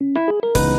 Música